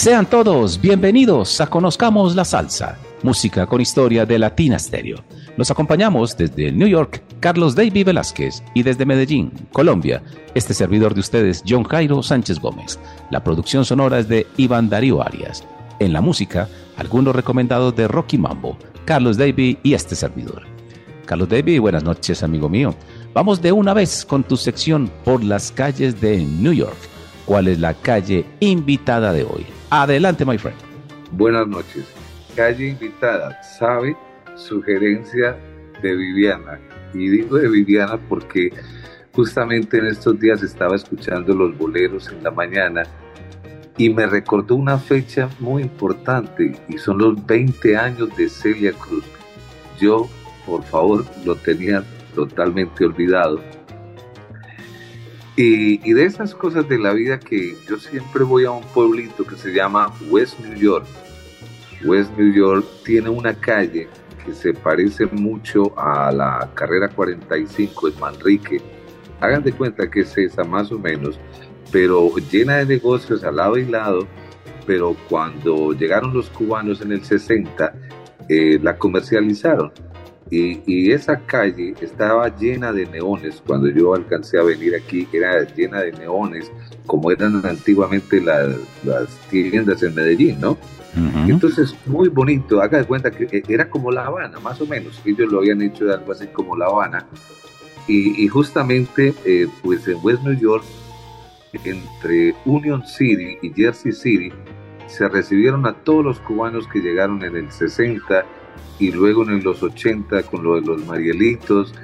Sean todos bienvenidos a Conozcamos la Salsa, música con historia de Latina Stereo. Nos acompañamos desde New York, Carlos David Velázquez, y desde Medellín, Colombia, este servidor de ustedes, John Jairo Sánchez Gómez. La producción sonora es de Iván Darío Arias. En la música, algunos recomendados de Rocky Mambo, Carlos David y este servidor. Carlos David, buenas noches, amigo mío. Vamos de una vez con tu sección por las calles de New York. ¿Cuál es la calle invitada de hoy? Adelante, my friend. Buenas noches. Calle invitada, ¿sabe? Sugerencia de Viviana. Y digo de Viviana porque justamente en estos días estaba escuchando los boleros en la mañana y me recordó una fecha muy importante y son los 20 años de Celia Cruz. Yo, por favor, lo tenía totalmente olvidado y, de esas cosas de la vida que yo siempre voy a un pueblito que se llama West New York. West New York tiene una calle que se parece mucho a la carrera 45 en Manrique. Hagan de cuenta que es esa más o menos, pero llena de negocios al lado y lado. Pero cuando llegaron los cubanos en el 60, eh, la comercializaron y, esa calle estaba llena de neones. Cuando yo alcancé a venir aquí, era llena de neones, como eran antiguamente las, tiendas en Medellín, ¿no? Entonces, muy bonito. Haga de cuenta que eh, era como La Habana, más o menos. Ellos lo habían hecho de algo así como La Habana. Y, justamente, eh, pues en West New York, entre Union City y Jersey City, se recibieron a todos los cubanos que llegaron en el 60 y luego en los 80 con lo de los Marielitos.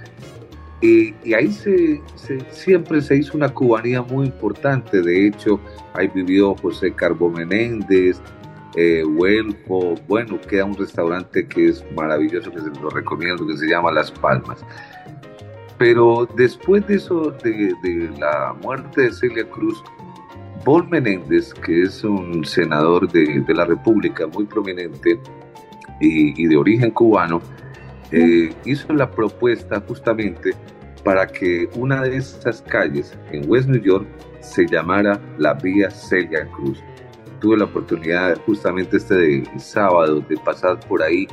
Y, ahí se, siempre se hizo una cubanía muy importante. De hecho, ahí vivió José Carbo Menéndez, eh. Bueno, queda un restaurante que es maravilloso, que se lo recomiendo, que se llama Las Palmas. Pero después de eso, de, de la muerte de Celia Cruz, Paul Menéndez, que es un senador de, de la República muy prominente, y, de origen cubano, eh, hizo la propuesta justamente para que una de esas calles en West New York se llamara la Vía Celia Cruz. Tuve la oportunidad justamente este de sábado de pasar por ahí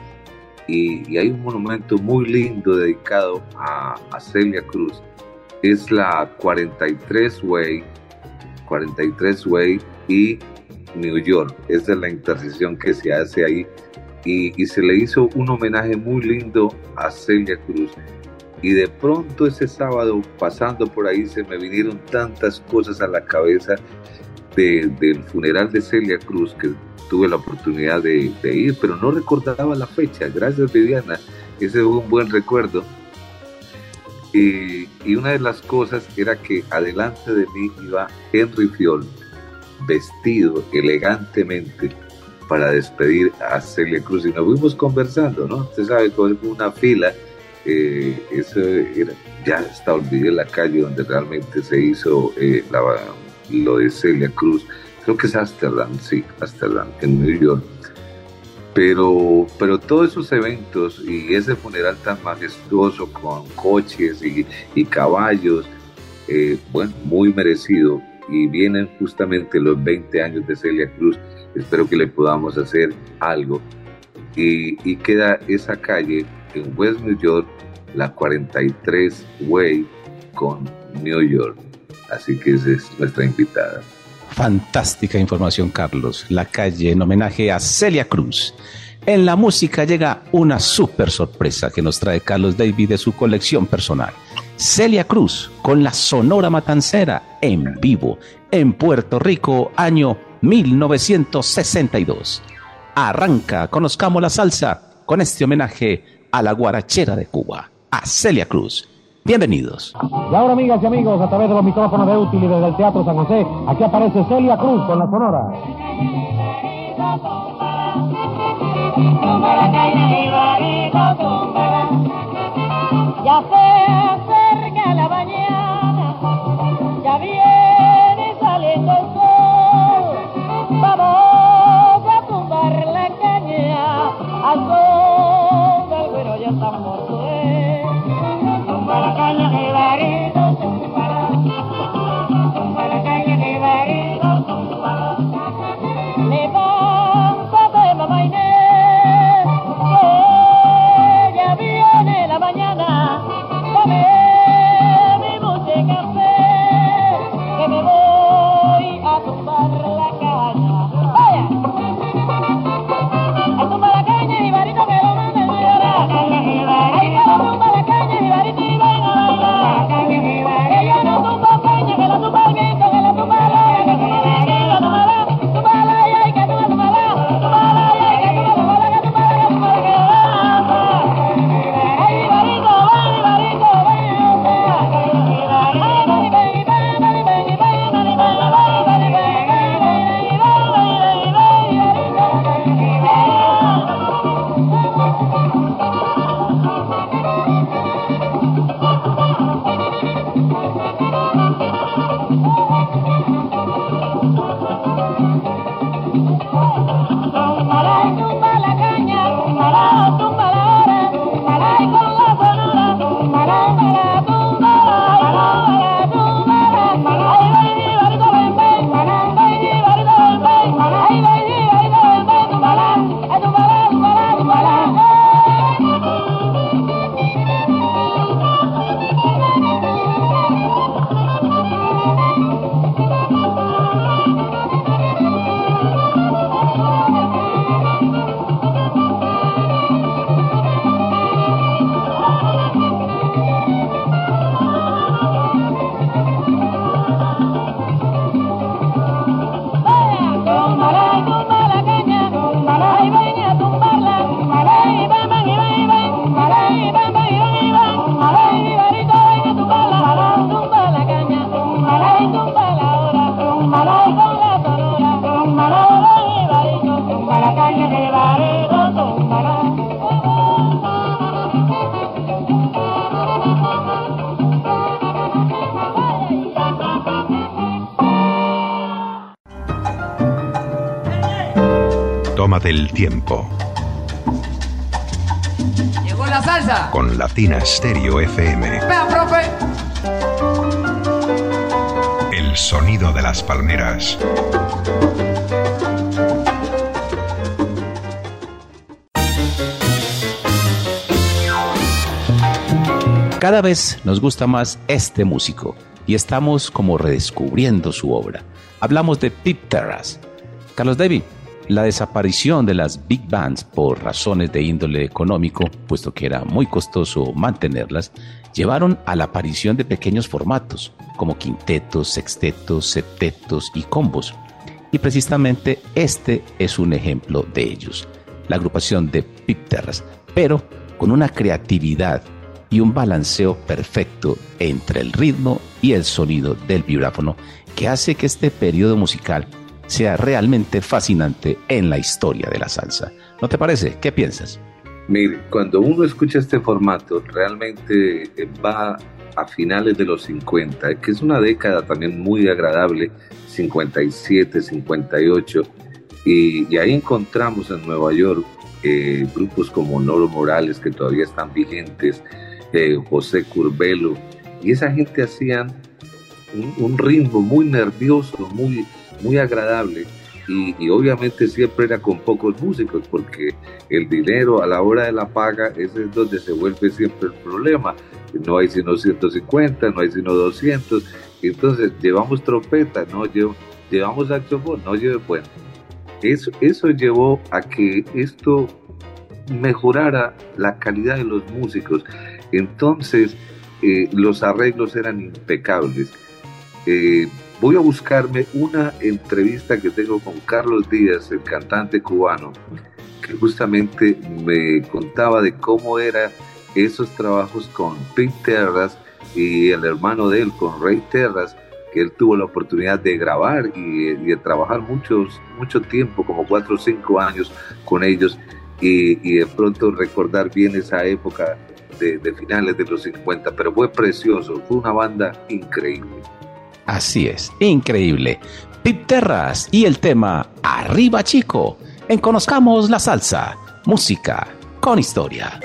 y, hay un monumento muy lindo dedicado a, a, Celia Cruz. Es la 43 Way, 43 Way y New York. Esa es la intersección que se hace ahí y, se le hizo un homenaje muy lindo a Celia Cruz. Y de pronto ese sábado, pasando por ahí, se me vinieron tantas cosas a la cabeza del funeral de Celia Cruz que tuve la oportunidad de, ir, pero no recordaba la fecha. Gracias, Viviana. Ese fue un buen recuerdo. Y, y, una de las cosas era que adelante de mí iba Henry Fiol, vestido elegantemente, para despedir a Celia Cruz y nos fuimos conversando, ¿no? Usted sabe, con una fila, eh, eso era, ya hasta olvidé la calle donde realmente se hizo eh, lo de Celia Cruz, creo que es Amsterdam, sí, Amsterdam, en New York. Pero, pero todos esos eventos y ese funeral tan majestuoso con coches y, caballos, eh, bueno, muy merecido. Y vienen justamente los 20 años de Celia Cruz espero que le podamos hacer algo. Y, queda esa calle en West New York, la 43 Way con New York. Así que esa es nuestra invitada. Fantástica información, Carlos. La calle en homenaje a Celia Cruz. En la música llega una super sorpresa que nos trae Carlos David de su colección personal. Celia Cruz con la Sonora Matancera en vivo en Puerto Rico, año 1962. Arranca, conozcamos la salsa con este homenaje a la guarachera de Cuba, a Celia Cruz. Bienvenidos. Y ahora, amigas y amigos, a través de los micrófonos de útil y desde el Teatro San José, aquí aparece Celia Cruz con la Sonora. Ya se el tiempo Llegó la salsa. con Latina Stereo FM. Vea, profe. El sonido de las palmeras. Cada vez nos gusta más este músico y estamos como redescubriendo su obra. Hablamos de Pip Terras. Carlos David, la desaparición de las big bands por razones de índole económico, puesto que era muy costoso mantenerlas, llevaron a la aparición de pequeños formatos, como quintetos, sextetos, septetos y combos. Y precisamente este es un ejemplo de ellos, la agrupación de Pip Terras, pero con una creatividad y un balanceo perfecto entre el ritmo y el sonido del vibráfono que hace que este periodo musical sea realmente fascinante en la historia de la salsa. ¿No te parece? ¿Qué piensas? Mire, cuando uno escucha este formato, realmente eh, va a finales de los 50, que es una década también muy agradable, 57, 58, y, y ahí encontramos en Nueva York eh, grupos como Noro Morales, que todavía están vigentes, eh, José Curbelo, y esa gente hacían un, un ritmo muy nervioso, muy, muy agradable, y, y, obviamente siempre era con pocos músicos, porque el dinero a la hora de la paga ese es donde se vuelve siempre el problema. No hay sino 150, no hay sino 200. Entonces, llevamos trompeta, no Llev llevamos saxofón, no lleve bueno. Eso, eso llevó a que esto mejorara la calidad de los músicos. Entonces, eh, los arreglos eran impecables. Eh, voy a buscarme una entrevista que tengo con Carlos Díaz, el cantante cubano, que justamente me contaba de cómo eran esos trabajos con Pink Terras y el hermano de él, con Ray Terras, que él tuvo la oportunidad de grabar y, de trabajar muchos, mucho tiempo, como cuatro o cinco años con ellos, y, y de pronto recordar bien esa época de, de, finales de los 50, pero fue precioso, fue una banda increíble. Así es, increíble. Pip Terras y el tema Arriba Chico, en Conozcamos la Salsa, música con historia.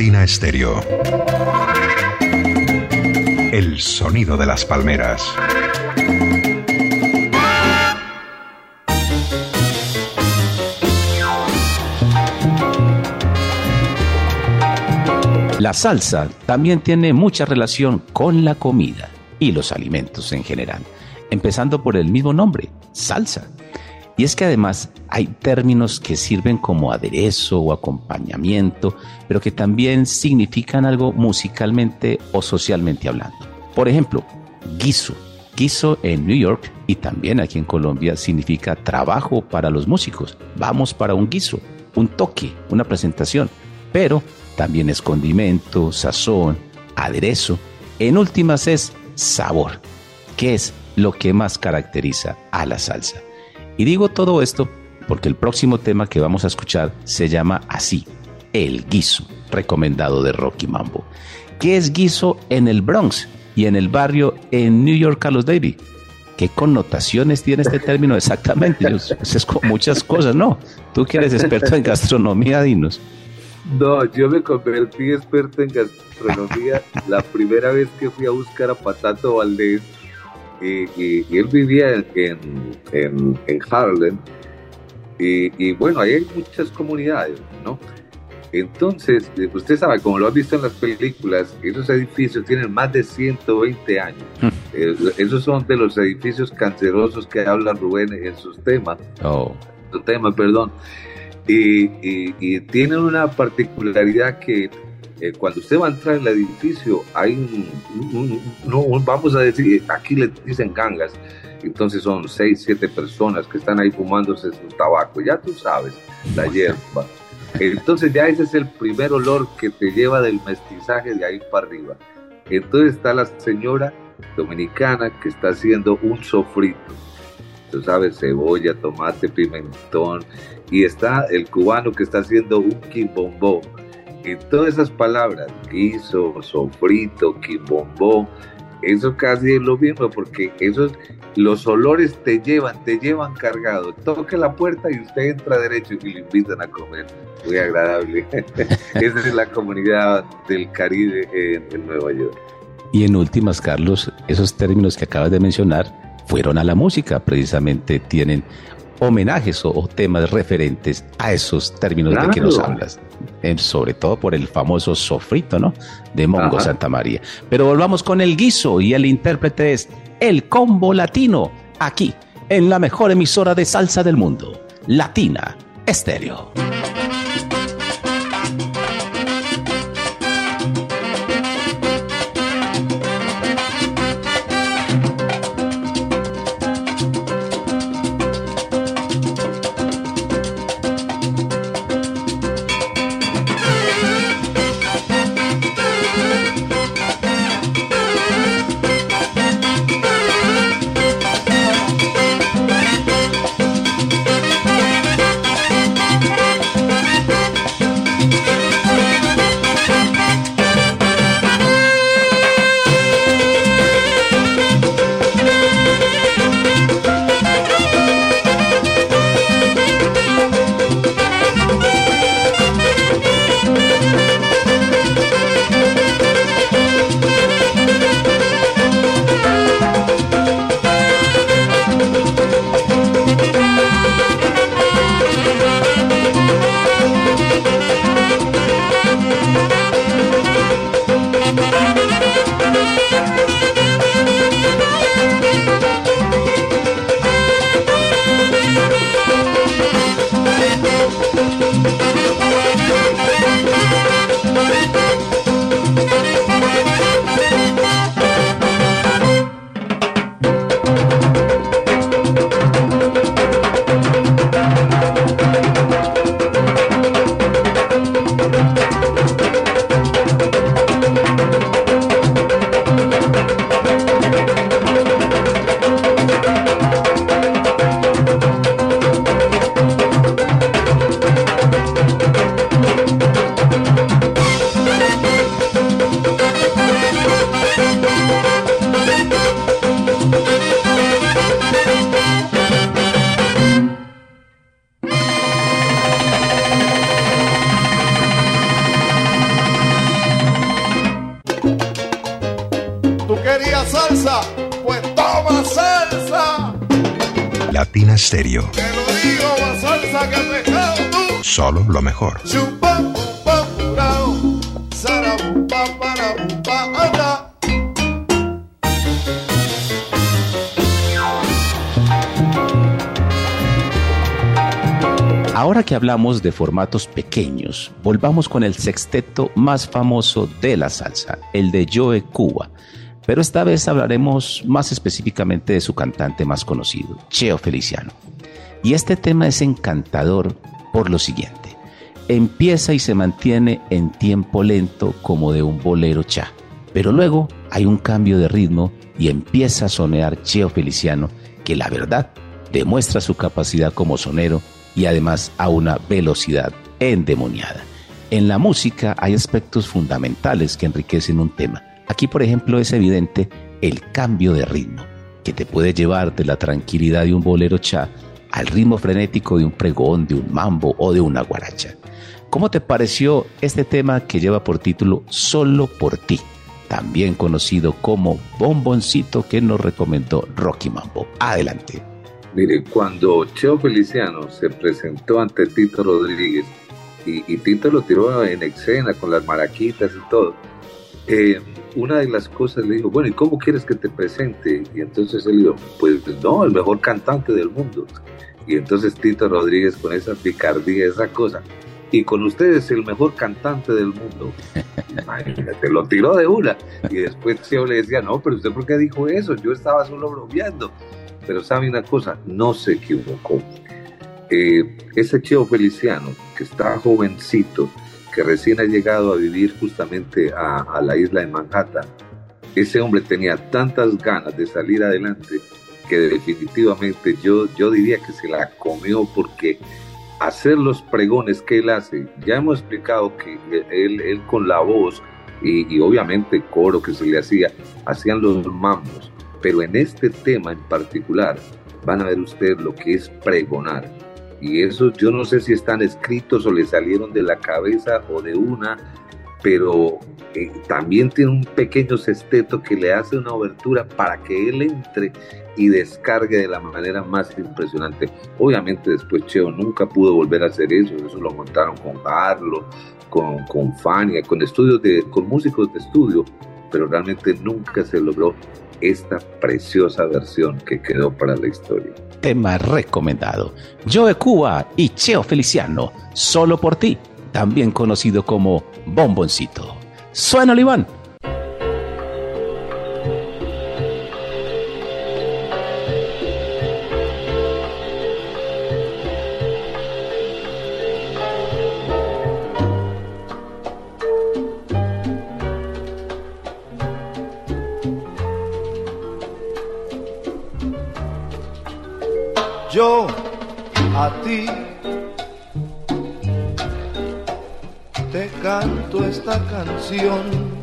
Estéreo. El sonido de las palmeras. La salsa también tiene mucha relación con la comida y los alimentos en general, empezando por el mismo nombre, salsa. Y es que además hay términos que sirven como aderezo o acompañamiento, pero que también significan algo musicalmente o socialmente hablando. Por ejemplo, guiso. Guiso en New York y también aquí en Colombia significa trabajo para los músicos. Vamos para un guiso, un toque, una presentación. Pero también es condimento, sazón, aderezo. En últimas es sabor, que es lo que más caracteriza a la salsa. Y digo todo esto porque el próximo tema que vamos a escuchar se llama así, El Guiso, recomendado de Rocky Mambo. ¿Qué es guiso en el Bronx y en el barrio en New York, Carlos Davy? ¿Qué connotaciones tiene este término exactamente? Yo- es con muchas cosas, ¿no? Tú que eres experto en gastronomía, dinos. No, yo me convertí experto en gastronomía la primera vez que fui a buscar a Patato Valdés. Y, y- y él vivía en, en- en- Harlem. Y, y bueno, ahí hay muchas comunidades, ¿no? Entonces, eh, usted sabe, como lo ha visto en las películas, esos edificios tienen más de 120 años. Eh, esos son de los edificios cancerosos que habla Rubén en sus temas Oh, tu tema, perdón. Y, y- y tienen una particularidad que eh, cuando usted va a entrar al edificio, hay un, un- no, vamos a decir, aquí le dicen gangas, entonces son seis, siete personas que están ahí fumándose su tabaco, ya tú sabes, la hierba. Entonces ya ese es el primer olor que te lleva del mestizaje de ahí para arriba. Entonces está la señora dominicana que está haciendo un sofrito tú sabes, cebolla, tomate, pimentón, y está el cubano que está haciendo un quimbombó. Y todas esas palabras, guiso, sofrito, quimbombó, eso casi es lo mismo, porque esos, los olores te llevan, te llevan cargado. Toque la puerta y usted entra derecho y lo invitan a comer. Muy agradable. Esa es la comunidad del Caribe en, en Nueva York. Y en últimas, Carlos, esos términos que acabas de mencionar fueron a la música, precisamente tienen homenajes o, o temas referentes a esos términos de que nos hablas, Eh, sobre todo por el famoso sofrito, ¿no? De Mongo Ajá. Santa María. Pero volvamos con el guiso y el intérprete es el combo latino, aquí, en la mejor emisora de salsa del mundo, Latina Estéreo. Lo mejor. Ahora que hablamos de formatos pequeños, volvamos con el sexteto más famoso de la salsa, el de Joe Cuba. Pero esta vez hablaremos más específicamente de su cantante más conocido, Cheo Feliciano. Y este tema es encantador por lo siguiente. Empieza y se mantiene en tiempo lento como de un bolero cha. Pero luego hay un cambio de ritmo y empieza a sonear Cheo Feliciano, que la verdad demuestra su capacidad como sonero y además a una velocidad endemoniada. En la música hay aspectos fundamentales que enriquecen un tema. Aquí, por ejemplo, es evidente el cambio de ritmo, que te puede llevar de la tranquilidad de un bolero cha al ritmo frenético de un pregón, de un mambo o de una guaracha. ¿Cómo te pareció este tema que lleva por título Solo por ti? También conocido como Bomboncito que nos recomendó Rocky Mambo. Adelante. Mire, cuando Cheo Feliciano se presentó ante Tito Rodríguez y, Tito lo tiró en escena con las maraquitas y todo, eh, una de las cosas le dijo, bueno, ¿y cómo quieres que te presente? Y entonces él dijo, pues no, el mejor cantante del mundo. Y entonces Tito Rodríguez con esa picardía, esa cosa, y con ustedes el mejor cantante del mundo. Imagínate, lo tiró de una. Y después Cheo le decía, no, pero usted por qué dijo eso? Yo estaba solo bromeando. Pero sabe una cosa, no se equivocó. Eh, ese Cheo Feliciano, que está jovencito, que recién ha llegado a vivir justamente a, a la isla de Manhattan, ese hombre tenía tantas ganas de salir adelante que definitivamente yo, yo diría que se la comió porque hacer los pregones que él hace, ya hemos explicado que él, él con la voz y, obviamente el coro que se le hacía, hacían los mambos, pero en este tema en particular van a ver ustedes lo que es pregonar. Y eso yo no sé si están escritos o le salieron de la cabeza o de una, pero eh, también tiene un pequeño sesteto que le hace una obertura para que él entre y descargue de la manera más impresionante. Obviamente después Cheo nunca pudo volver a hacer eso, eso lo montaron con Carlos, con, con Fania, con estudios de, con músicos de estudio, pero realmente nunca se logró esta preciosa versión que quedó para la historia. Tema recomendado. Joe Cuba y Cheo Feliciano, solo por ti, también conocido como Bomboncito. Suena Oliván. Canción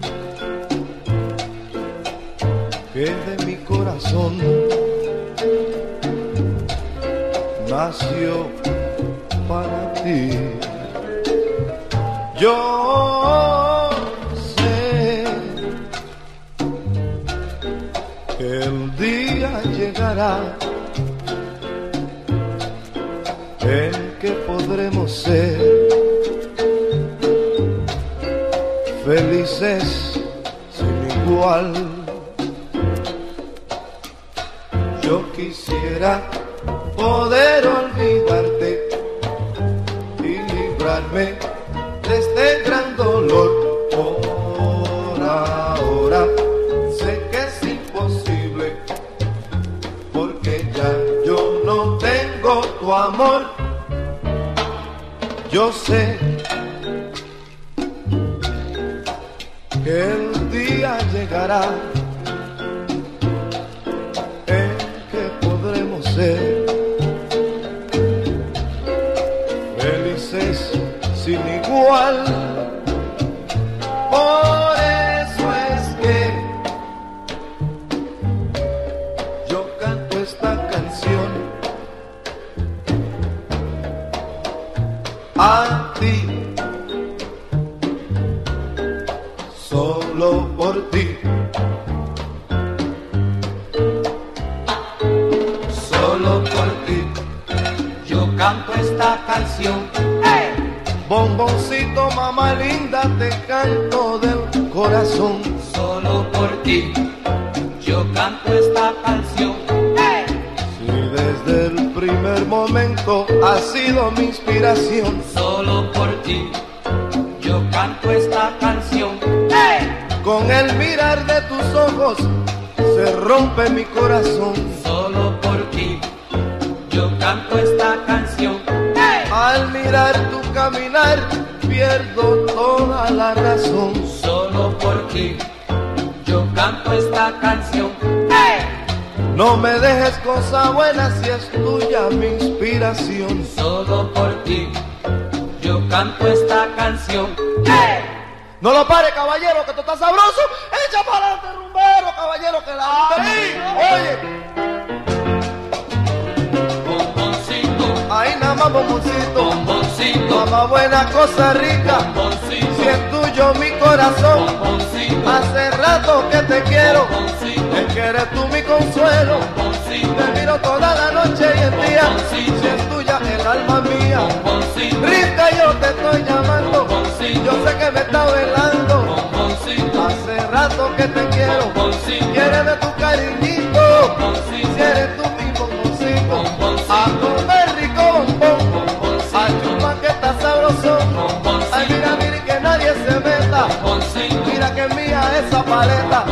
sin igual. Buena, cosa paleta,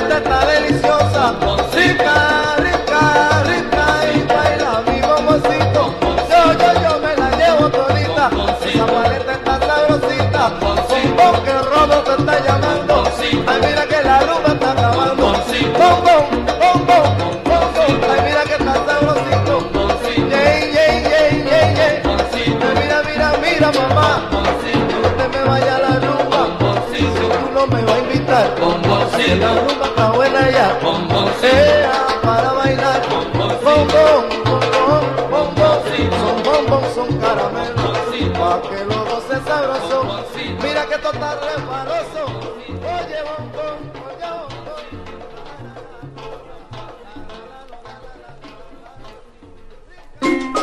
paleta está deliciosa. Rica, rica, rica, y baila mi bomboncito. Yo, yo, yo me la llevo todita, esa paleta está sabrosita. Bombón, que el robo te está llamando. Ay, mira que la rumba está acabando. Bombón, bombón, bombón, ay, mira que está sabrosito. Yey, yey, yey, yey, yey. Mira, mira, mira, mamá. Que usted me vaya la rumba. Si tú no me vas a invitar. Que la rumba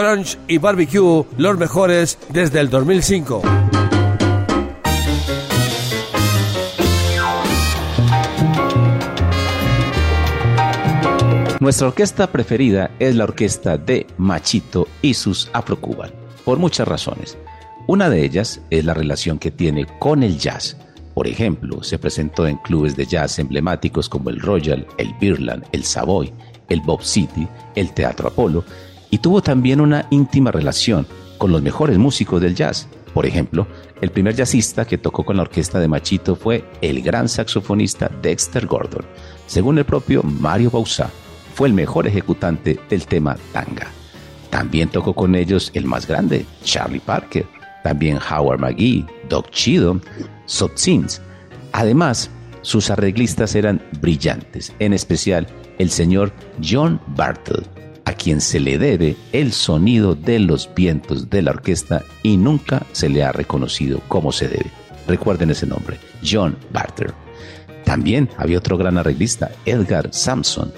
Crunch y Barbecue, los mejores desde el 2005. Nuestra orquesta preferida es la orquesta de Machito y sus Afrocuban, por muchas razones. Una de ellas es la relación que tiene con el jazz. Por ejemplo, se presentó en clubes de jazz emblemáticos como el Royal, el Birland, el Savoy, el Bob City, el Teatro Apolo, y tuvo también una íntima relación con los mejores músicos del jazz. Por ejemplo, el primer jazzista que tocó con la orquesta de Machito fue el gran saxofonista Dexter Gordon. Según el propio Mario Bauzá, fue el mejor ejecutante del tema tanga. También tocó con ellos el más grande, Charlie Parker, también Howard McGee, Doc Chido, Sotzins. Además, sus arreglistas eran brillantes, en especial el señor John Bartle, a quien se le debe el sonido de los vientos de la orquesta y nunca se le ha reconocido como se debe. Recuerden ese nombre, John Bartle. También había otro gran arreglista, Edgar Sampson.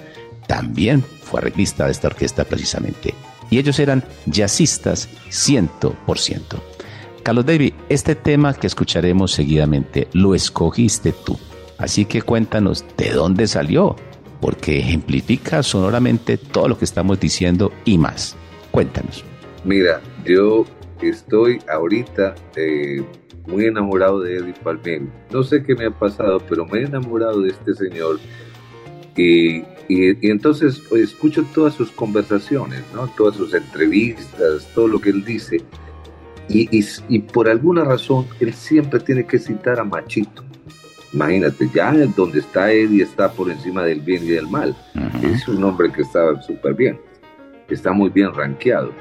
También fue arreglista de esta orquesta precisamente. Y ellos eran jazzistas 100%. Carlos David, este tema que escucharemos seguidamente lo escogiste tú. Así que cuéntanos de dónde salió, porque ejemplifica sonoramente todo lo que estamos diciendo y más. Cuéntanos. Mira, yo estoy ahorita eh, muy enamorado de Eddie Palmieri. No sé qué me ha pasado, pero me he enamorado de este señor. Y, y, y entonces pues, escucho todas sus conversaciones, ¿no? todas sus entrevistas, todo lo que él dice. Y, y, y por alguna razón él siempre tiene que citar a Machito. Imagínate, ya donde está Eddie está por encima del bien y del mal. Es un hombre que está súper bien, está muy bien rankeado.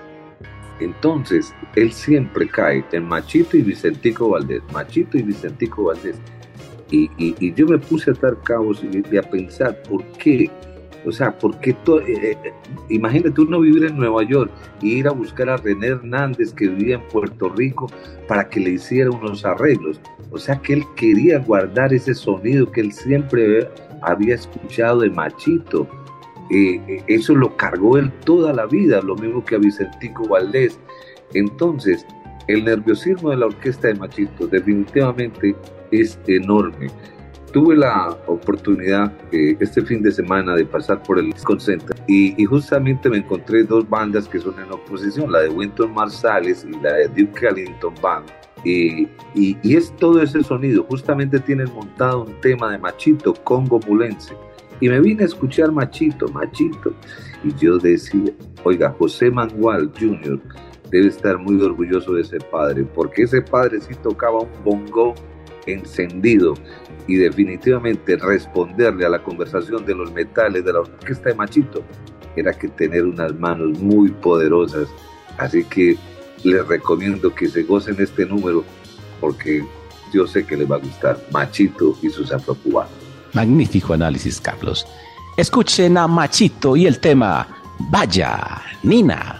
Entonces, él siempre cae en Machito y Vicentico Valdés, Machito y Vicentico Valdés. Y, y, y yo me puse a atar cabos y, y, a pensar, ¿por qué? O sea, ¿por qué? To- eh, eh, imagínate uno vivir en Nueva York y ir a buscar a René Hernández que vivía en Puerto Rico para que le hiciera unos arreglos. O sea, que él quería guardar ese sonido que él siempre había escuchado de Machito. Eh, eh, eso lo cargó él toda la vida, lo mismo que a Vicentico Valdés. Entonces, el nerviosismo de la orquesta de Machito definitivamente es enorme. Tuve la oportunidad eh, este fin de semana de pasar por el Center y, y, justamente me encontré dos bandas que son en oposición, la de Winton Marsalis y la de Duke Ellington Band. Y, y, y, es todo ese sonido. Justamente tienen montado un tema de Machito, Congo Mulense. Y me vine a escuchar Machito, Machito. Y yo decía, oiga, José Mangual Jr. debe estar muy orgulloso de ese padre, porque ese padre sí tocaba un bongo encendido y definitivamente responderle a la conversación de los metales de la orquesta de Machito era que tener unas manos muy poderosas. Así que les recomiendo que se gocen este número porque yo sé que les va a gustar Machito y sus afrocubanos. Magnífico análisis, Carlos. Escuchen a Machito y el tema Vaya, Nina.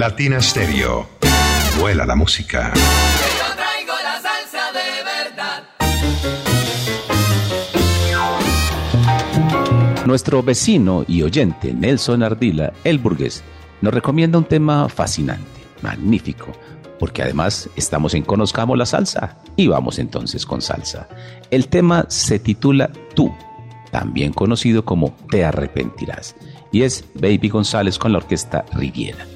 Latina Stereo. Vuela la música. Yo traigo la salsa de verdad. Nuestro vecino y oyente Nelson Ardila, el burgués, nos recomienda un tema fascinante, magnífico, porque además estamos en Conozcamos la Salsa y vamos entonces con salsa. El tema se titula Tú, también conocido como Te arrepentirás, y es Baby González con la orquesta Riviera.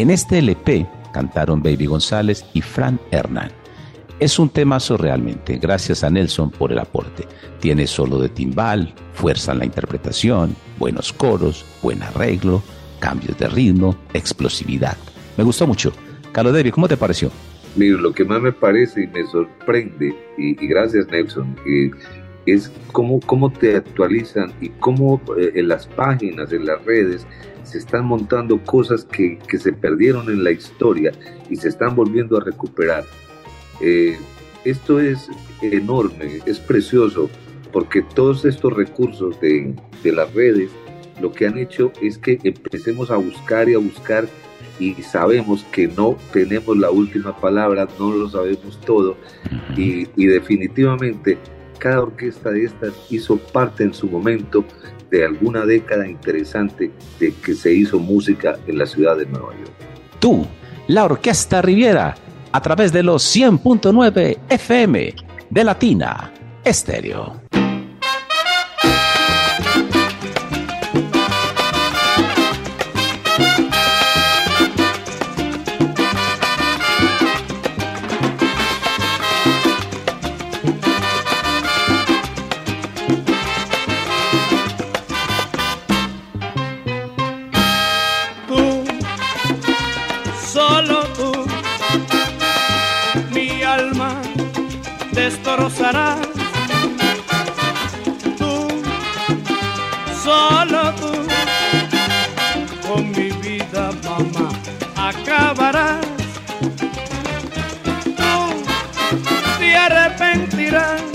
En este LP cantaron Baby González y Fran Hernán. Es un temazo realmente, gracias a Nelson por el aporte. Tiene solo de timbal, fuerza en la interpretación, buenos coros, buen arreglo, cambios de ritmo, explosividad. Me gustó mucho. Carlos David, ¿cómo te pareció? Mira, lo que más me parece y me sorprende, y, y gracias Nelson, eh, es cómo, cómo te actualizan y cómo eh, en las páginas, en las redes, se están montando cosas que, que se perdieron en la historia y se están volviendo a recuperar. Eh, esto es enorme, es precioso, porque todos estos recursos de, de las redes lo que han hecho es que empecemos a buscar y a buscar y sabemos que no tenemos la última palabra, no lo sabemos todo y, y definitivamente cada orquesta de estas hizo parte en su momento de alguna década interesante de que se hizo música en la ciudad de Nueva York. Tú, la Orquesta Riviera, a través de los 100.9 FM de Latina Estéreo. Alma destrozarás. Tú, solo tú, con mi vida, mamá, acabarás. Tú te arrepentirás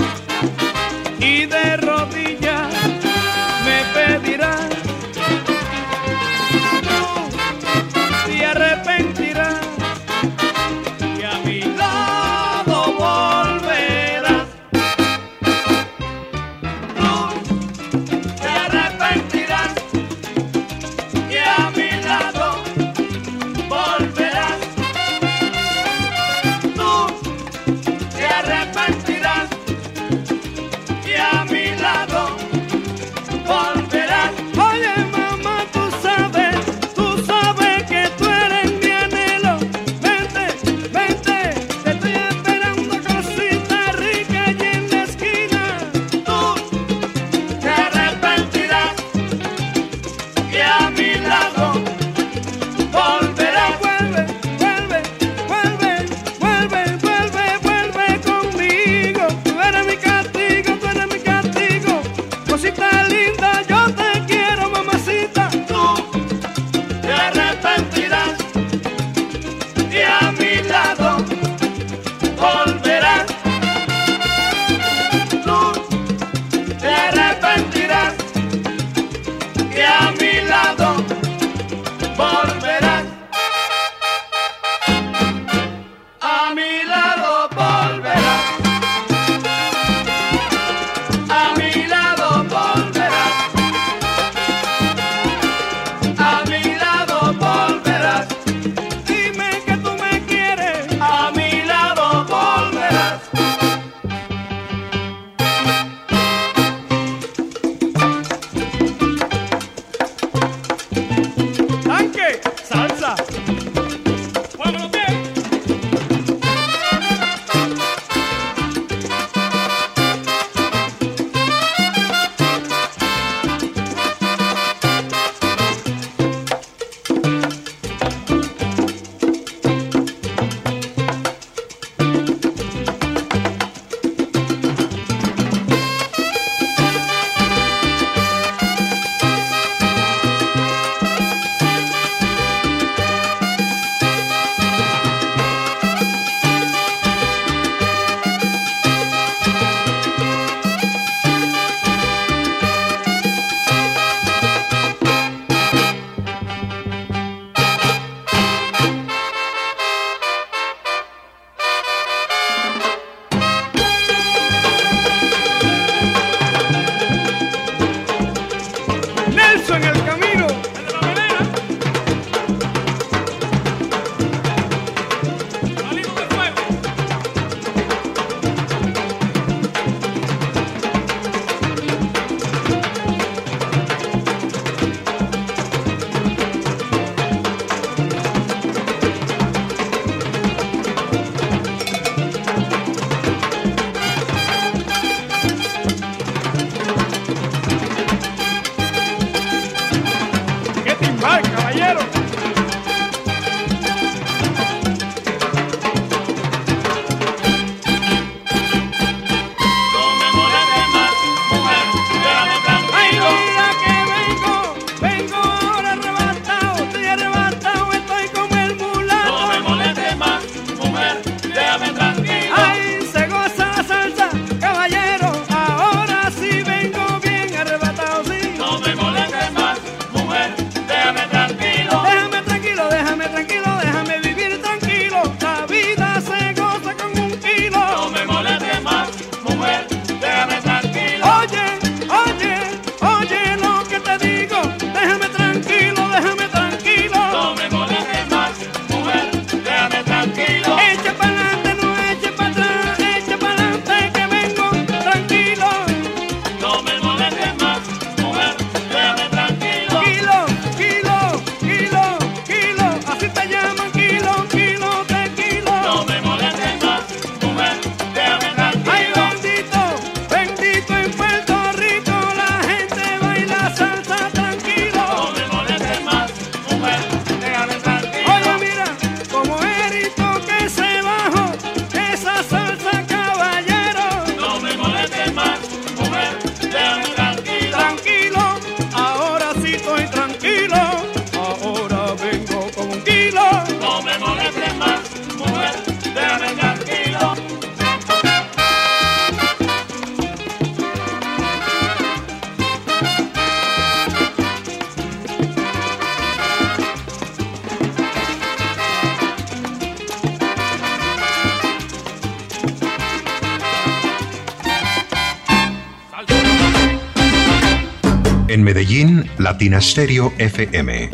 Latina Stereo FM.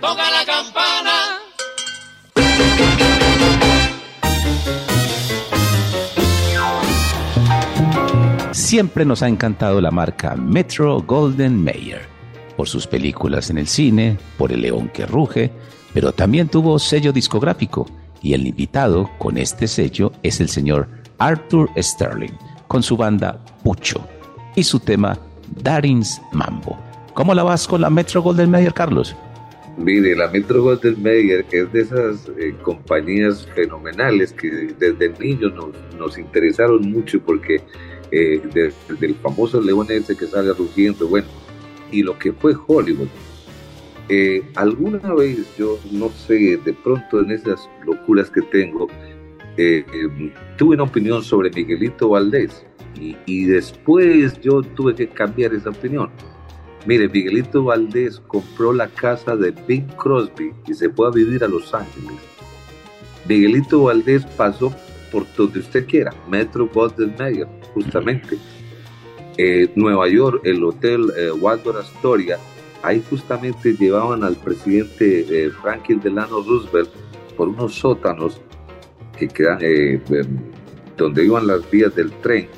Toca la campana. Siempre nos ha encantado la marca Metro Golden Mayer, por sus películas en el cine, por El León que Ruge, pero también tuvo sello discográfico y el invitado con este sello es el señor Arthur Sterling, con su banda Pucho y su tema Darins Mambo. ¿Cómo la vas con la Metro Golden Mayer, Carlos? Mire, la Metro Golden Mayer es de esas eh, compañías fenomenales que desde niños nos, nos interesaron mucho porque eh, desde el famoso león ese que sale rugiendo, bueno, y lo que fue Hollywood. Eh, alguna vez yo, no sé, de pronto en esas locuras que tengo, eh, eh, tuve una opinión sobre Miguelito Valdés y, y después yo tuve que cambiar esa opinión. Mire, Miguelito Valdés compró la casa de Bing Crosby y se fue a vivir a Los Ángeles. Miguelito Valdés pasó por donde usted quiera, Metro Golden Mayer, justamente. Eh, Nueva York, el hotel eh, Waldorf Astoria, ahí justamente llevaban al presidente eh, Franklin Delano Roosevelt por unos sótanos que quedan, eh, donde iban las vías del tren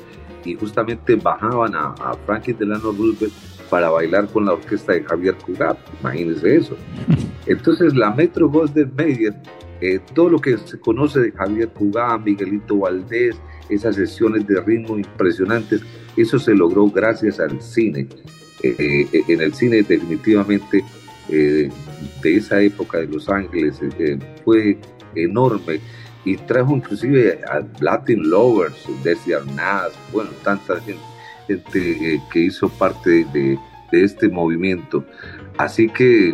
y justamente bajaban a Franklin Delano Roosevelt para bailar con la orquesta de Javier Cugat, imagínense eso. Entonces la Metro Golden Mayer, eh, todo lo que se conoce de Javier Cugat, Miguelito Valdés, esas sesiones de ritmo impresionantes, eso se logró gracias al cine. Eh, eh, en el cine definitivamente eh, de esa época de Los Ángeles eh, fue enorme y trajo inclusive a Latin Lovers, Desi Arnaz, bueno, tanta gente, gente, eh, que hizo parte de, este movimiento. Así que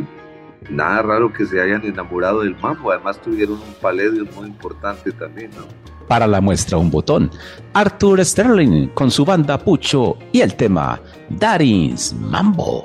nada raro que se hayan enamorado del mambo, además tuvieron un paledio muy importante también, ¿no? Para la muestra un botón, Arthur Sterling con su banda Pucho y el tema Darins Mambo.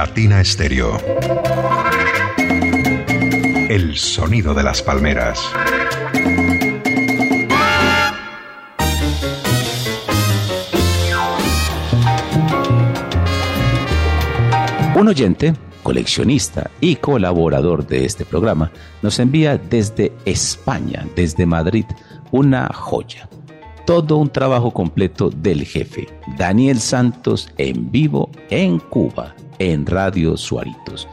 Latina Stereo. El sonido de las palmeras. Un oyente, coleccionista y colaborador de este programa nos envía desde España, desde Madrid, una joya. Todo un trabajo completo del jefe, Daniel Santos, en vivo en Cuba, en Radio Suaritos.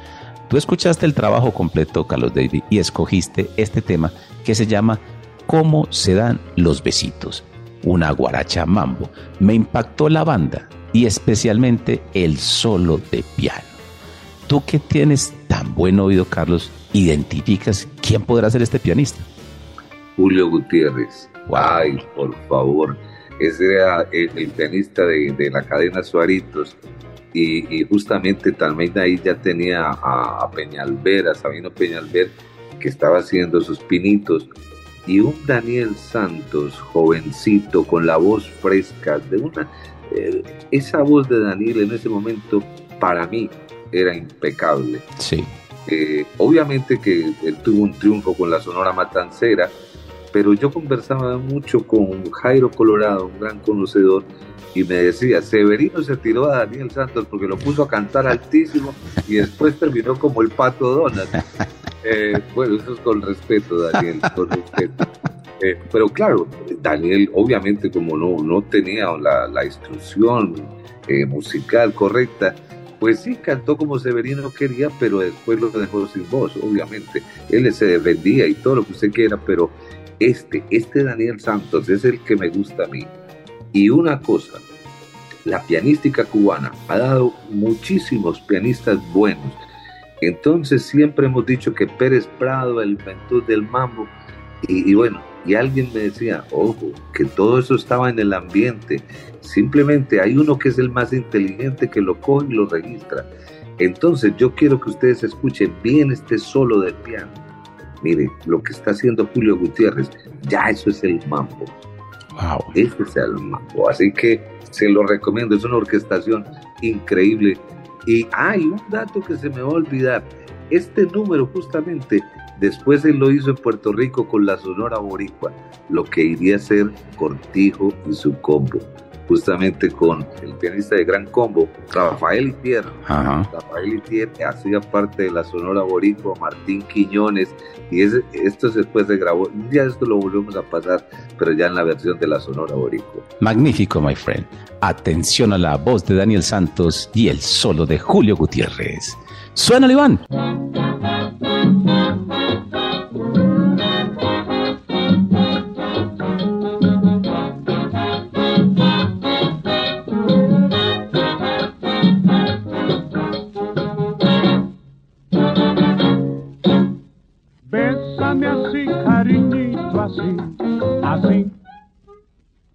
Tú escuchaste el trabajo completo, Carlos David, y escogiste este tema que se llama ¿Cómo se dan los besitos? Una guaracha mambo. Me impactó la banda y especialmente el solo de piano. Tú que tienes tan buen oído, Carlos, identificas quién podrá ser este pianista. Julio Gutiérrez. Ay, por favor. Ese era el, el pianista de, de, la cadena Suaritos. Y, y, justamente también ahí ya tenía a, a Peñalver, a Sabino Peñalver, que estaba haciendo sus pinitos. Y un Daniel Santos, jovencito, con la voz fresca, de una. Eh, esa voz de Daniel en ese momento, para mí, era impecable. Sí. Eh, obviamente que él tuvo un triunfo con la Sonora Matancera, pero yo conversaba mucho con Jairo Colorado, un gran conocedor, y me decía, Severino se tiró a Daniel Santos porque lo puso a cantar altísimo y después terminó como el pato Donald. Eh, bueno, eso es con respeto, Daniel, con respeto. Eh, pero claro, Daniel obviamente como no, no tenía la, la instrucción eh, musical correcta, pues sí cantó como Severino quería, pero después lo dejó sin voz, obviamente. Él se defendía y todo lo que usted quiera, pero este, este Daniel Santos es el que me gusta a mí. Y una cosa, la pianística cubana ha dado muchísimos pianistas buenos. Entonces siempre hemos dicho que Pérez Prado, el inventor del mambo, y, y bueno, y alguien me decía, ojo, que todo eso estaba en el ambiente. Simplemente hay uno que es el más inteligente que lo coge y lo registra. Entonces yo quiero que ustedes escuchen bien este solo de piano. Mire, lo que está haciendo Julio Gutiérrez, ya eso es el mambo. Wow. Ese es el mambo. Así que se lo recomiendo. Es una orquestación increíble. Y hay un dato que se me va a olvidar. Este número justamente Después él lo hizo en Puerto Rico con la Sonora Boricua, lo que iría a ser Cortijo y su combo, justamente con el pianista de Gran Combo, Rafael Itier. Ajá. Rafael Itier hacía parte de la Sonora Boricua, Martín Quiñones, y ese, esto después se grabó. Día esto lo volvemos a pasar, pero ya en la versión de la Sonora Boricua. Magnífico, my friend. Atención a la voz de Daniel Santos y el solo de Julio Gutiérrez. Suena, Iván.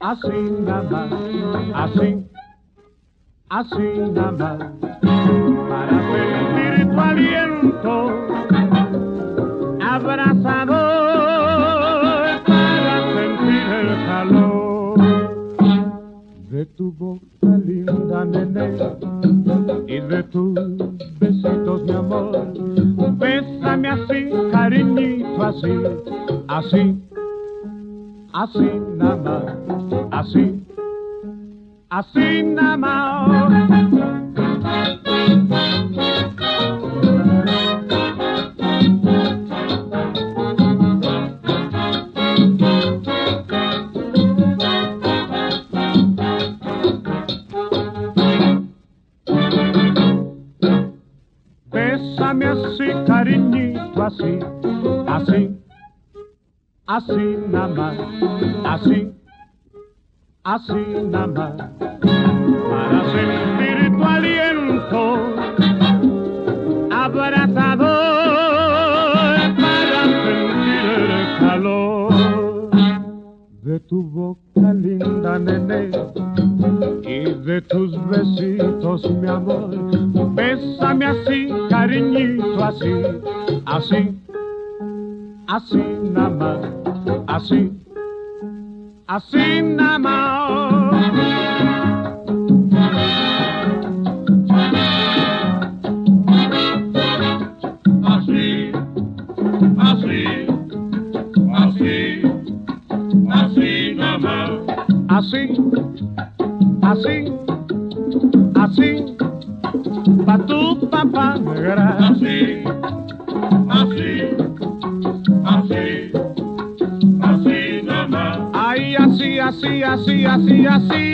Así nada más, así, así nada más, para sentir tu aliento abrazador, para sentir el calor de tu boca linda, nene, y de tus besitos, mi amor. Bésame así, cariñito, así, así, así nada más, así, así nada más. Así nada más, así, así nada más, para sentir tu aliento abrazador, para sentir el calor de tu boca linda, nene, y de tus besitos, mi amor. Bésame así, cariñito, así, así, así nada más, así, así nada más. Así, así, así, así así, así, así, pa' tu papá así, así, así, así,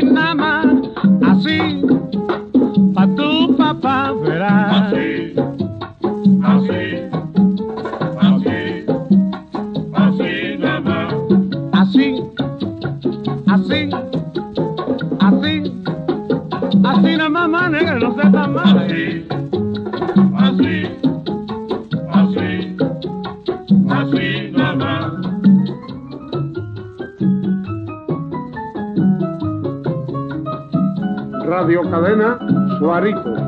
Radio Cadena Suarico.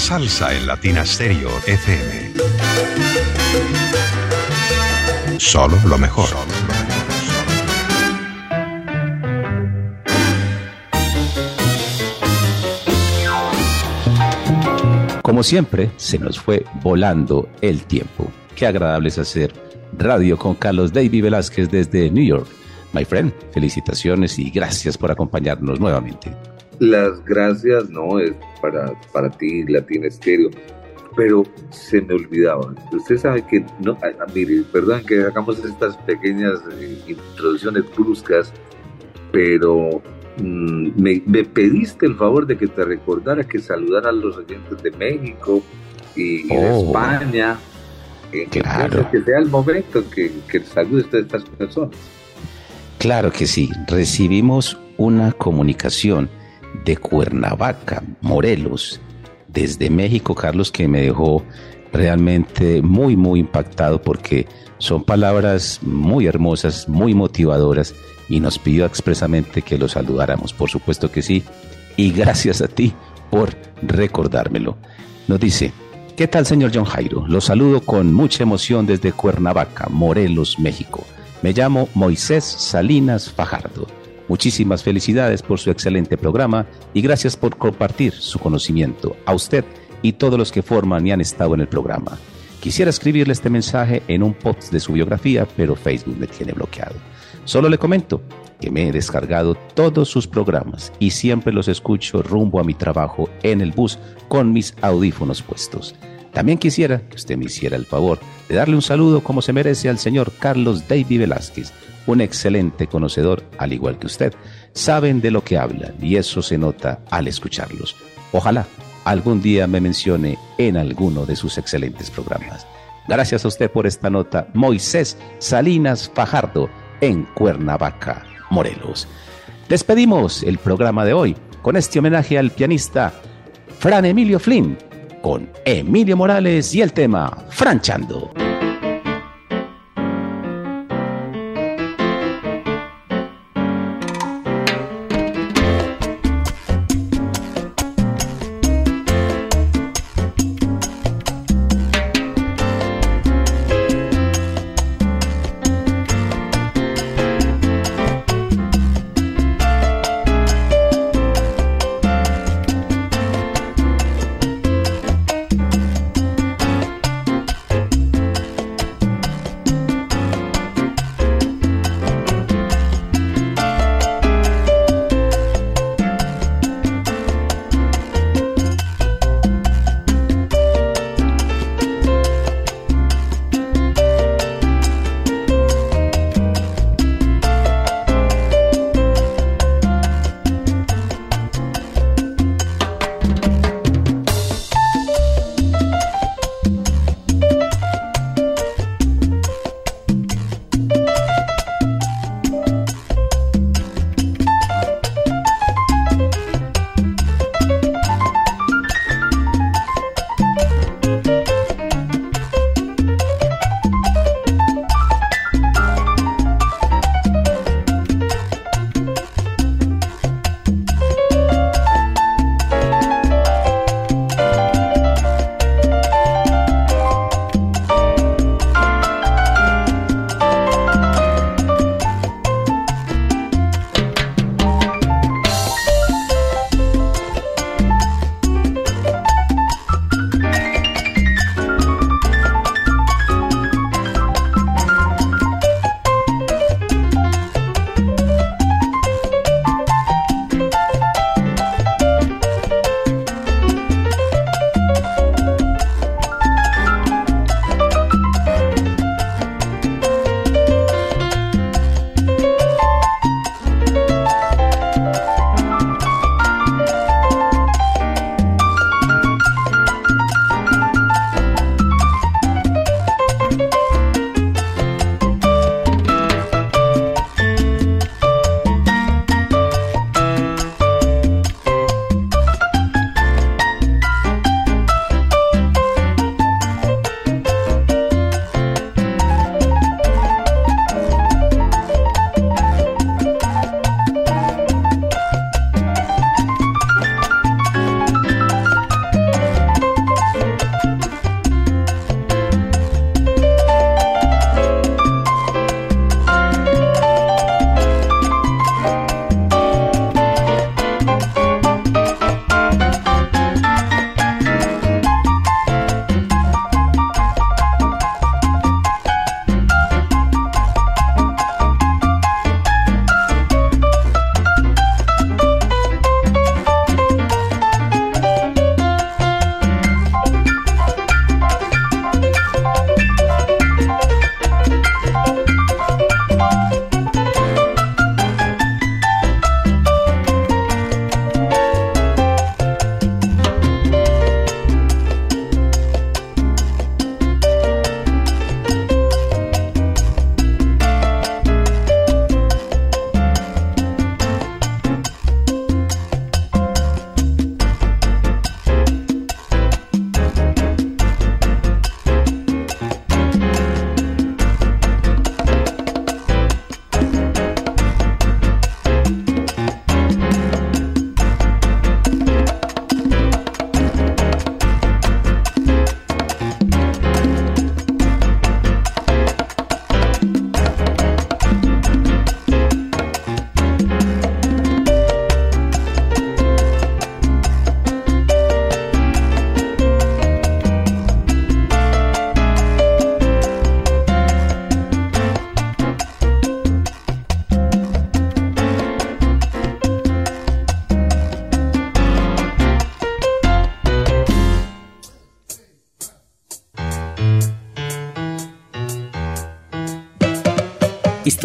Salsa en Latina Stereo FM. Solo lo mejor. Como siempre, se nos fue volando el tiempo. Qué agradable es hacer radio con Carlos David Velázquez desde New York. My friend, felicitaciones y gracias por acompañarnos nuevamente. Las gracias no es para, para ti, Latina Estéreo, pero se me olvidaba. Usted sabe que, no, ah, mire, perdón que hagamos estas pequeñas eh, introducciones bruscas, pero mm, me, me pediste el favor de que te recordara que saludara a los oyentes de México y, y de Oh. España. Eh, Claro. Que sea el momento en que, que saludes a estas personas. Claro que sí, recibimos una comunicación de Cuernavaca, Morelos, desde México, Carlos, que me dejó realmente muy, muy impactado porque son palabras muy hermosas, muy motivadoras y nos pidió expresamente que lo saludáramos. Por supuesto que sí. Y gracias a ti por recordármelo. Nos dice, ¿qué tal señor John Jairo? Lo saludo con mucha emoción desde Cuernavaca, Morelos, México. Me llamo Moisés Salinas Fajardo. Muchísimas felicidades por su excelente programa y gracias por compartir su conocimiento a usted y todos los que forman y han estado en el programa. Quisiera escribirle este mensaje en un post de su biografía, pero Facebook me tiene bloqueado. Solo le comento que me he descargado todos sus programas y siempre los escucho rumbo a mi trabajo en el bus con mis audífonos puestos. También quisiera que usted me hiciera el favor de darle un saludo como se merece al señor Carlos David Velázquez, un excelente conocedor, al igual que usted. Saben de lo que hablan y eso se nota al escucharlos. Ojalá algún día me mencione en alguno de sus excelentes programas. Gracias a usted por esta nota, Moisés Salinas Fajardo, en Cuernavaca, Morelos. Despedimos el programa de hoy con este homenaje al pianista Fran Emilio Flynn, con Emilio Morales y el tema Franchando.